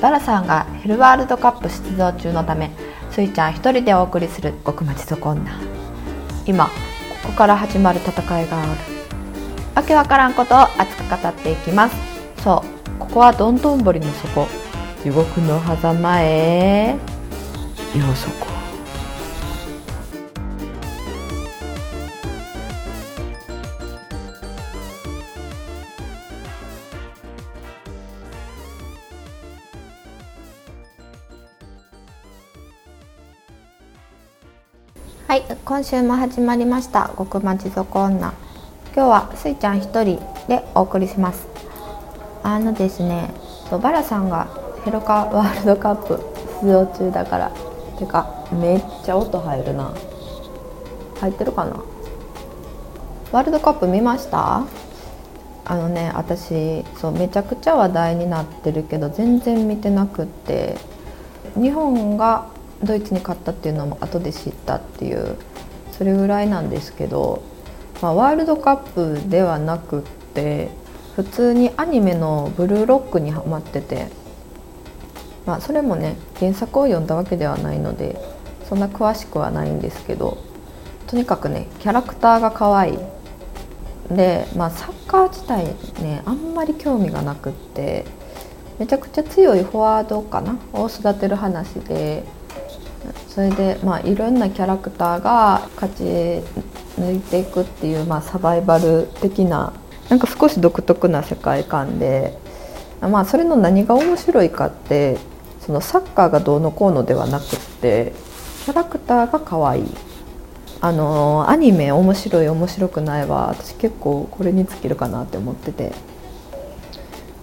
バラさんがヘルワールドカップ出場中のためスイちゃん一人でお送りする極町底女今ここから始まる戦いがある。わけわからんことを熱く語っていきます。そうここはどんどん堀の底。地獄の狭間へ。ようそこ。はい今週も始まりました極町底女。今日はスイちゃん一人でお送りします。あのですねバラさんがヘロカワールドカップ出場中だからてかめっちゃ音入るな。入ってるかな？ワールドカップ見ました？あのね私そうめちゃくちゃ話題になってるけど全然見てなくって。日本がドイツに勝ったっていうのも後で知ったっていうそれぐらいなんですけど、まあ、ワールドカップではなくって普通にアニメの「ブルーロック」にハマってて、まあ、それもね原作を読んだわけではないのでそんな詳しくはないんですけどとにかくねキャラクターが可愛い。で、まあ、サッカー自体ねあんまり興味がなくってめちゃくちゃ強いフォワードかなを育てる話でそれでまあいろんなキャラクターが勝ち抜いていくっていう、まあ、サバイバル的ななんか少し独特な世界観で、まあ、それの何が面白いかってそのサッカーがどうのこうのではなくってキャラクターが可愛い。あのアニメ面白い面白くないは私結構これに尽きるかなって思ってて。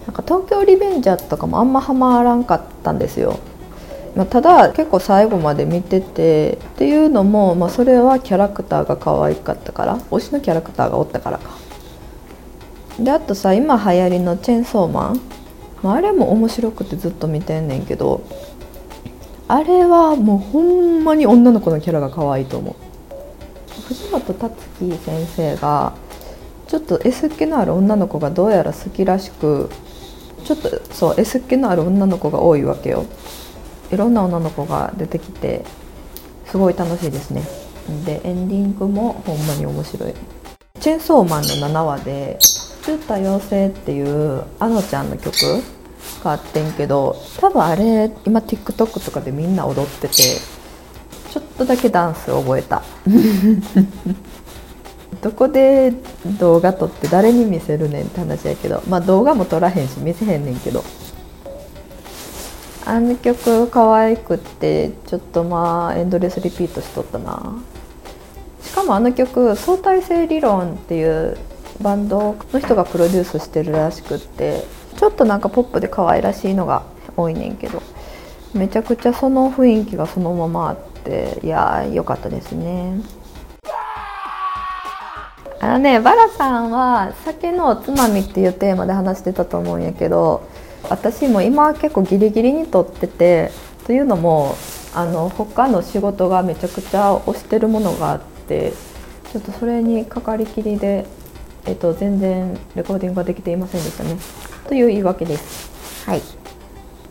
なんか東京リベンジャーとかもあんまハマらんかったんですよ。まあ、ただ結構最後まで見ててっていうのも、まあ、それはキャラクターが可愛かったから推しのキャラクターがおったからか。であとさ今流行りの「チェンソーマン」まあ、あれも面白くてずっと見てんねんけどあれはもうほんまに女の子のキャラが可愛いと思う。藤本達樹先生がちょっと S 気のある女の子がどうやら好きらしくちょっとそう S 気のある女の子が多いわけよ。いろんな女の子が出てきてすごい楽しいですね。でエンディングもほんまに面白い。チェンソーマンの7話で「作った妖精」っていうあのちゃんの曲があってんけど多分あれ今 TikTok とかでみんな踊っててちょっとだけダンス覚えた。どこで動画撮って誰に見せるねんって話やけどまあ動画も撮らへんし見せへんねんけど。あの曲可愛くってちょっとまあエンドレスリピートしとったな。しかもあの曲相対性理論っていうバンドの人がプロデュースしてるらしくってちょっとなんかポップで可愛らしいのが多いねんけどめちゃくちゃその雰囲気がそのままあっていやー良かったですね。あのねバラさんは酒のおつまみっていうテーマで話してたと思うんやけど私も今は結構ギリギリにとっててというのもあの他の仕事がめちゃくちゃ推してるものがあってちょっとそれにかかりきりで、えっと、全然レコーディングができていませんでしたね。という言い訳です。はい。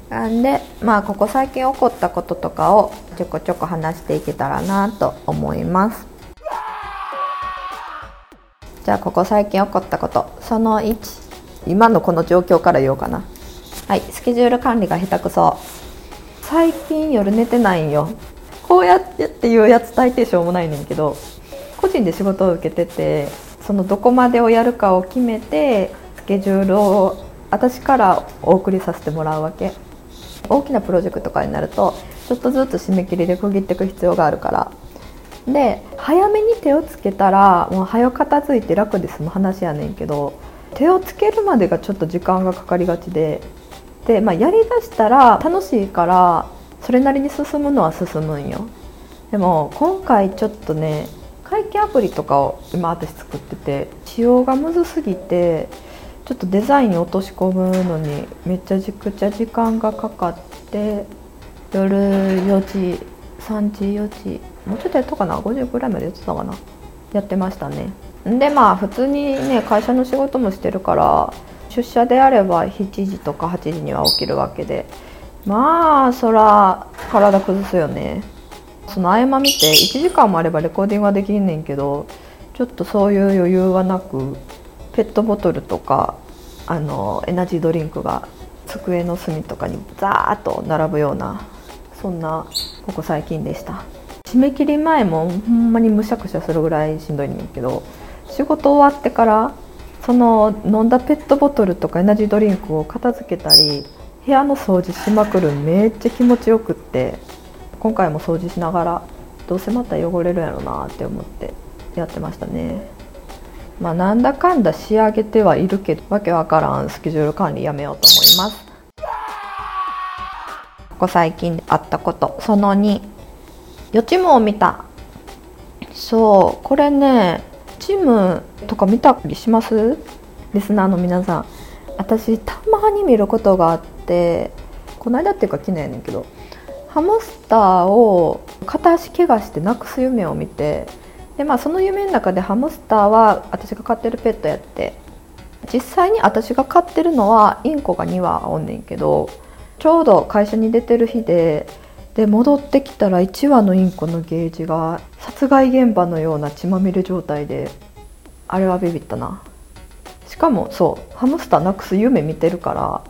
なんでまあここ最近起こったこととかをちょこちょこ話していけたらなと思います。じゃあここ最近起こったこと。その1今のこの状況から言おうかな。はいスケジュール管理が下手くそ。最近夜寝てないんよ。こうやってっていうやつ大抵しょうもないねんけど個人で仕事を受けててそのどこまでをやるかを決めてスケジュールを私からお送りさせてもらうわけ。大きなプロジェクトとかになるとちょっとずつ締め切りで区切っていく必要があるから。で早めに手をつけたらもう早片付いて楽で済む話やねんけど手をつけるまでがちょっと時間がかかりがちでで、まあ、やりだしたら楽しいからそれなりに進むのは進むんよ。でも今回ちょっとね会計アプリとかを今私作ってて仕様がむずすぎてちょっとデザイン落とし込むのにめちゃくちゃ時間がかかって夜4時3時4時もうちょっとやったかな？5時ぐらいまでやってたかな？やってましたね。でまあ普通にね会社の仕事もしてるから出社であれば7時とか8時には起きるわけで。まあそら体崩すよね。その合間見て1時間もあればレコーディングはできんねんけどちょっとそういう余裕はなくペットボトルとかあのエナジードリンクが机の隅とかにザーッと並ぶようなそんなここ最近でした。締め切り前もほんまにむしゃくしゃするぐらいしんどいねんけど仕事終わってからその飲んだペットボトルとかエナジードリンクを片付けたり部屋の掃除しまくるめっちゃ気持ちよくって今回も掃除しながらどうせまた汚れるやろなって思ってやってましたね。まあなんだかんだ仕上げてはいるけどわけわからんスケジュール管理やめようと思います。ここ最近あったことその2予知夢を見た。そうこれねチームとか見たりします？リスナーの皆さん。私たまに見ることがあってこの間っていうか昨年やねんけどハムスターを片足怪我してなくす夢を見てで、まあ、その夢の中でハムスターは私が飼ってるペットやって実際に私が飼ってるのはインコが2羽おんねんけどちょうど会社に出てる日でで戻ってきたら1羽のインコのゲージが殺害現場のような血まみれ状態であれはビビったな。しかもそうハムスターなくす夢見てるから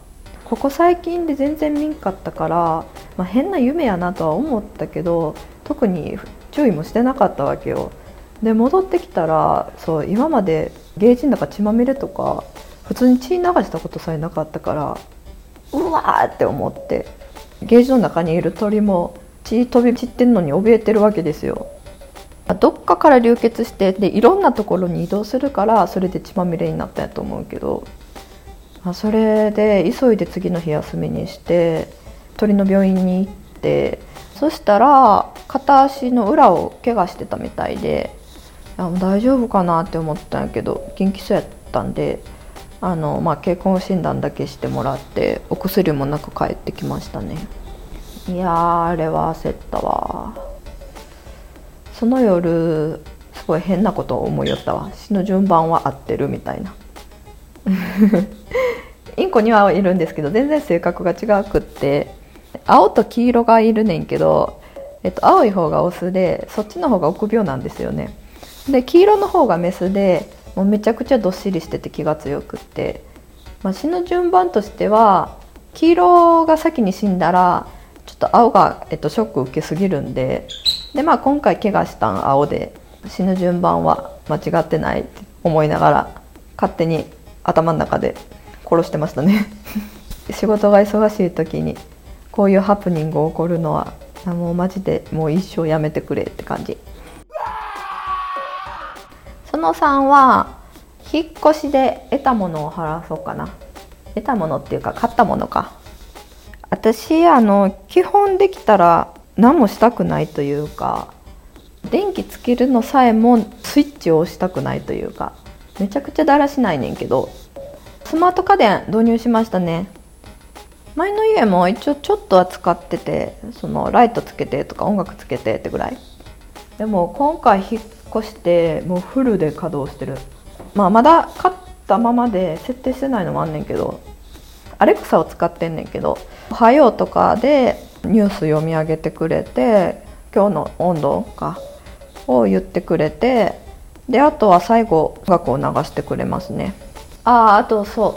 ここ最近で全然見んかったから、まあ、変な夢やなとは思ったけど特に注意もしてなかったわけよ。で戻ってきたらそう今までゲージの中血まみれとか普通に血流したことさえなかったからうわーって思って。ゲージの中にいる鳥も血飛び散ってんのに怯えてるわけですよ。どっかから流血してでいろんなところに移動するからそれで血まみれになったんやと思うけど。それで急いで次の日休みにして鳥の病院に行ってそしたら片足の裏を怪我してたみたいで大丈夫かなって思ったんやけど元気そうやったんであの、まあ、健康診断だけしてもらってお薬もなく帰ってきましたね。いやあれは焦ったわ。その夜すごい変なことを思いよったわ。死ぬ順番は合ってるみたいな。インコにはいるんですけど全然性格が違くって青と黄色がいるねんけど、えっと、青い方がオスでそっちの方が臆病なんですよね。で黄色の方がメスでもうめちゃくちゃどっしりしてて気が強くって、まあ、死ぬ順番としては黄色が先に死んだらちょっと青が、えっと、ショック受けすぎるんで。で、まあ、今回怪我したん青で死ぬ順番は間違ってないって思いながら勝手に頭の中で殺してましたね。仕事が忙しい時にこういうハプニング起こるのはもうマジでもう一生やめてくれって感じ。その3は引っ越しで得たものを払そうかな。得たものっていうか買ったものか。私あの基本できたら何もしたくないというか電気つけるのさえもスイッチを押したくないというかめちゃくちゃだらしないねんけどスマート家電導入しましたね。前の家も一応ちょっとは使っててそのライトつけてとか音楽つけてってぐらい。でも今回引っ越してもうフルで稼働してる。まあまだ買ったままで設定してないのもあんねんけどアレクサを使ってんねんけど「おはよう」とかでニュース読み上げてくれて今日の温度かを言ってくれてであとは最後音楽を流してくれますね。あああとそう。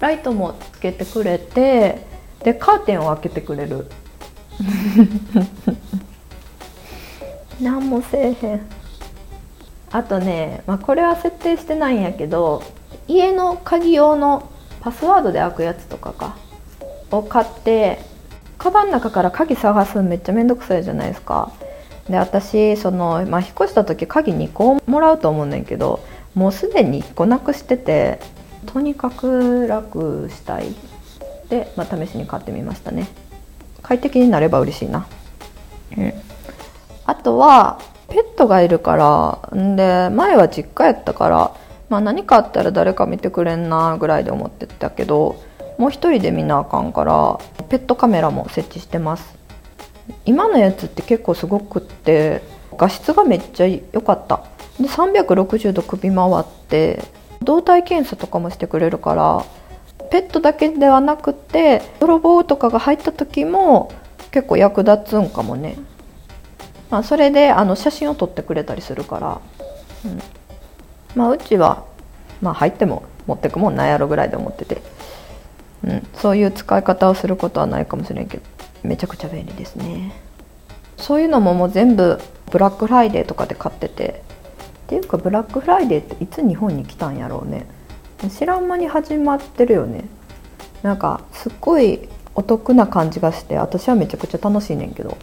ライトもつけてくれてでカーテンを開けてくれる。何もせえへんあとね、まあ、これは設定してないんやけど家の鍵用のパスワードで開くやつとかかを買ってカバンの中から鍵探すのめっちゃめんどくさいじゃないですか。で私その、まあ、引っ越した時鍵2個もらうと思うねんけどもうすでに1個なくしててとにかく楽したい。で、まあ、試しに買ってみましたね。快適になれば嬉しいな。うん。あとはペットがいるからんで前は実家やったから、まあ、何かあったら誰か見てくれんなぐらいで思ってたけどもう一人で見なあかんからペットカメラも設置してます。今のやつって結構すごくって画質がめっちゃ良かった。で360度首回って動体検査とかもしてくれるからペットだけではなくて泥棒とかが入った時も結構役立つんかもね、まあ、それであの写真を撮ってくれたりするから、うん。まあ、うちは、まあ、入っても持ってくもんなんやろぐらいで思ってて、うん、そういう使い方をすることはないかもしれんけどめちゃくちゃ便利ですね。そういうのももう全部ブラックフライデーとかで買ってて。っていうかブラックフライデーっていつ日本に来たんやろうね。知らん間に始まってるよね。なんかすっごいお得な感じがして私はめちゃくちゃ楽しいねんけど。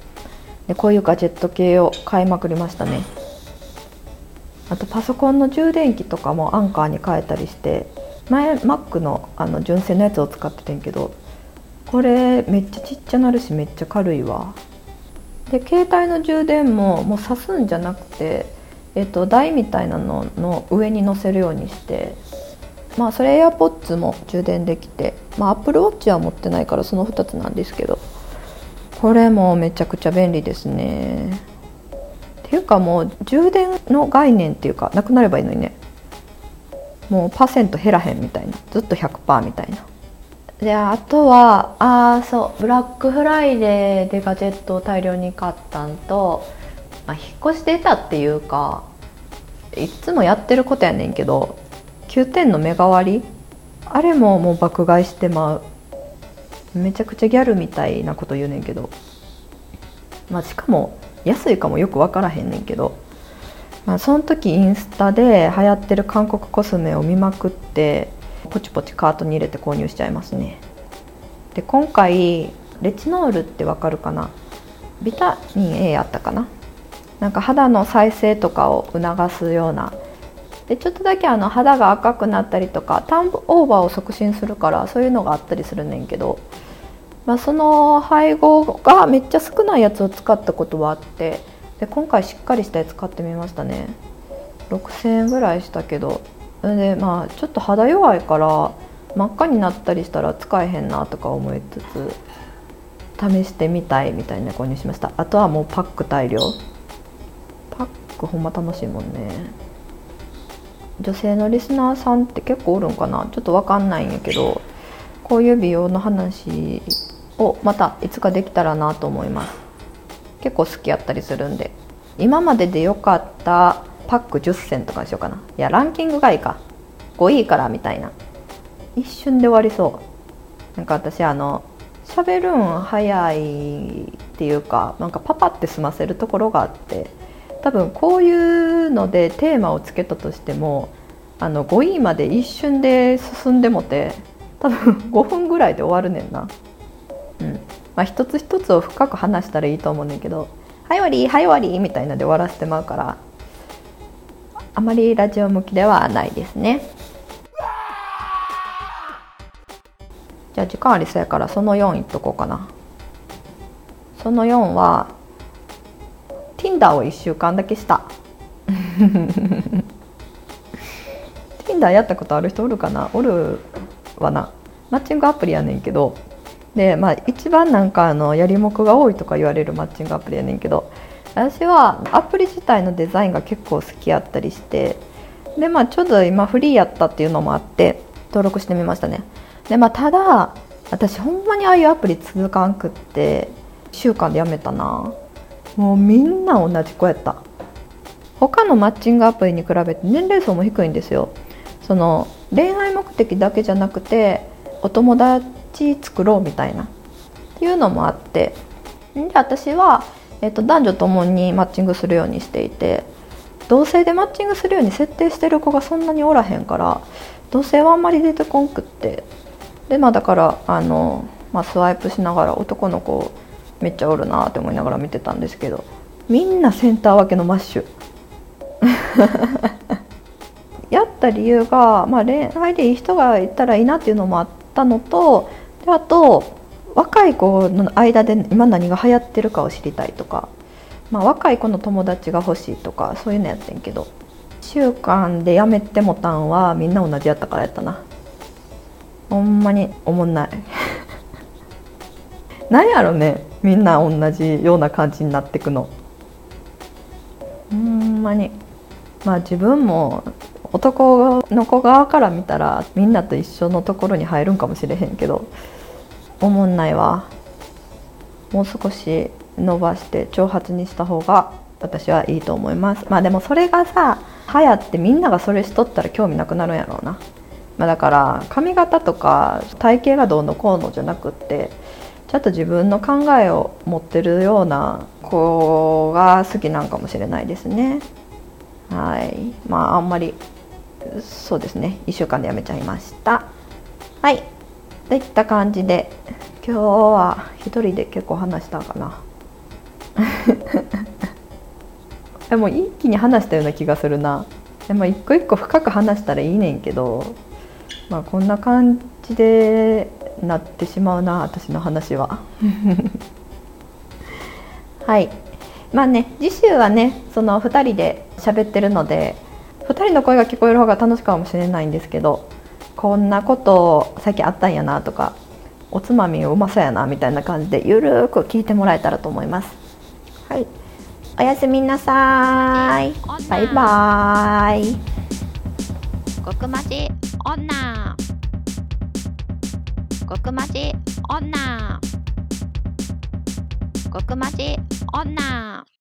でこういうガジェット系を買いまくりましたね。あとパソコンの充電器とかも Anker に変えたりして前 Mac のあの純正のやつを使っててんけどこれめっちゃちっちゃなるしめっちゃ軽いわ。で携帯の充電ももう挿すんじゃなくて、えっと、台みたいなのの上に乗せるようにしてまあそれ AirPods も充電できて、まあ、Apple Watch は持ってないからその2つなんですけどこれもめちゃくちゃ便利ですね。っていうかもう充電の概念っていうかなくなればいいのにね。もうパーセント減らへんみたいな。ずっと100%みたいな。であとはああそうブラックフライデーでガジェットを大量に買ったんと、まあ、引っ越し出たっていうかいつもやってることやねんけど9点の目代わり？あれももう爆買いしてまう。めちゃくちゃギャルみたいなこと言うねんけど。まあしかも安いかもよく分からへんねんけど、まあ、その時インスタで流行ってる韓国コスメを見まくってポチポチカートに入れて購入しちゃいますね。で今回レチノールってわかるかな？ビタミン A やったかな？なんか肌の再生とかを促すような。でちょっとだけあの肌が赤くなったりとかターンオーバーを促進するからそういうのがあったりするねんけど、まあ、その配合がめっちゃ少ないやつを使ったことはあってで今回しっかりしたやつ買ってみましたね。6000円ぐらいしたけどでまあちょっと肌弱いから真っ赤になったりしたら使えへんなとか思いつつ試してみたいみたいな購入しました。あとはもうパック大量。パックほんま楽しいもんね。女性のリスナーさんって結構おるんかな？ちょっと分かんないんやけどこういう美容の話をまたいつかできたらなと思います。結構好きやったりするんで。今までで良かったパック10選とかにしようかな。いやランキングがいいか。5位からみたいな。一瞬で終わりそう。なんか私あの喋るん早いっていうかなんかパパって済ませるところがあって。多分こういうのでテーマをつけたとしてもあの5位まで一瞬で進んでもて多分5分ぐらいで終わるねんな。うん。まあ、一つ一つを深く話したらいいと思うねんけど「はい終わりはい終わり」みたいなで終わらせてまうからあまりラジオ向きではないですね。じゃあ時間ありそうやからその4いっとこうかな。その4は Tinder を1週間だけした。Tinder やったことある人おるかな？おるわな。マッチングアプリやねんけどでまあ一番なんかあのやりもくが多いとか言われるマッチングアプリやねんけど私はアプリ自体のデザインが結構好きやったりしてでまあちょうど今フリーやったっていうのもあって登録してみましたね。でまあただ私ほんまにああいうアプリ続かんくって週間でやめたな。もうみんな同じ子やった。他のマッチングアプリに比べて年齢層も低いんですよ。その恋愛目的だけじゃなくてお友達チ作ろうみたいなっていうのもあってで私はえっと、男女ともにマッチングするようにしていて同性でマッチングするように設定してる子がそんなにおらへんから同性はあんまり出てこんくってでまあだからあの、まあ、スワイプしながら男の子めっちゃおるなって思いながら見てたんですけどみんなセンター分けのマッシュ。やった理由が、まあ、恋愛でいい人がいたらいいなっていうのもあったのとであと若い子の間で今何が流行ってるかを知りたいとか、まあ、若い子の友達が欲しいとかそういうのやってんけど週間でやめてもたんはみんな同じやったからやったな。ほんまにおもんない。何やろねみんな同じような感じになってくの。ほんまに。まあ自分も男の子側から見たらみんなと一緒のところに入るんかもしれへんけどおもんないわ。もう少し伸ばして長髪にした方が私はいいと思います。まあでもそれがさ流行ってみんながそれしとったら興味なくなるんやろうな、まあ、だから髪型とか体型がどうのこうのじゃなくってちょっと自分の考えを持ってるような子が好きなんかもしれないですね。はい。まああんまりそうですね。1週間でやめちゃいました。はい。といった感じで。今日は一人で結構話したかな。でも一気に話したような気がするな。でも一個一個深く話したらいいねんけど。まあこんな感じでなってしまうな私の話は。はい。まあね次週はねその2人で喋ってるので2人の声が聞こえる方が楽しいかもしれないんですけどこんなこと最近あったんやなとかおつまみうまそうやなみたいな感じでゆるく聞いてもらえたらと思います。はい。おやすみなさい。バイバイ。極まち女。極まち女。極まち女